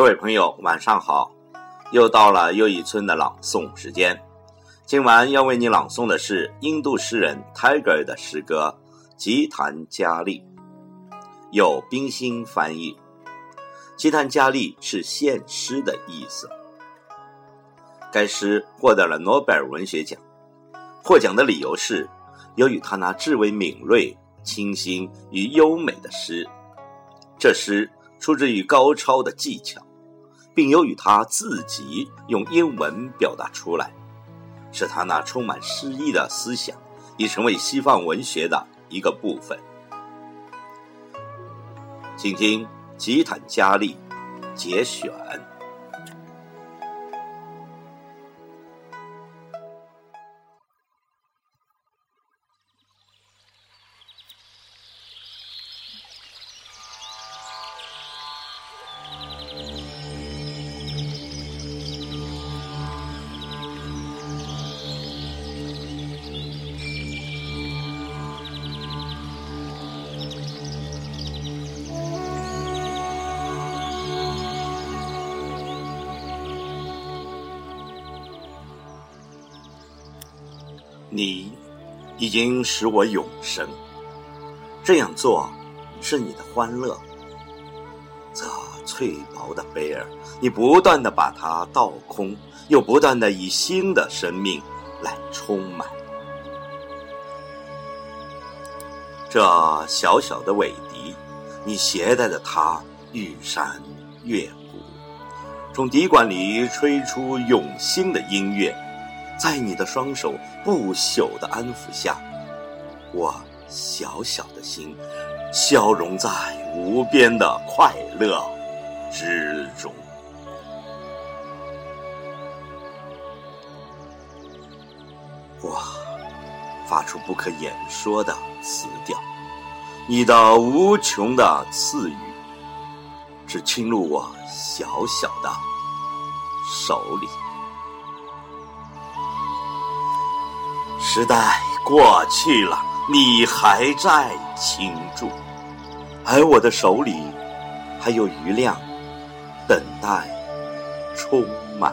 各位朋友，晚上好！又到了又一村的朗诵时间。今晚要为你朗诵的是印度诗人 Tiger 的诗歌《吉檀迦利》，由冰心翻译。吉檀迦利是献诗的意思。该诗获得了诺贝尔文学奖。获奖的理由是，由于他那至为敏锐、清新与优美的诗。这诗出自于高超的技巧，并由于他自己用英文表达出来，使他那充满诗意的思想已成为西方文学的一个部分。请听《吉坦加利》节选。你已经使我永生，这样做是你的欢乐。这脆薄的杯儿，你不断的把它倒空，又不断的以新的生命来充满。这小小的尾笛，你携带着它越山越谷，从笛管里吹出永新的音乐。在你的双手不朽的安抚下，我小小的心消融在无边的快乐之中。我发出不可言说的词调，你的无穷的赐予，只侵入我小小的手里。时代过去了，你还在倾注，而我的手里还有余量，等待充满。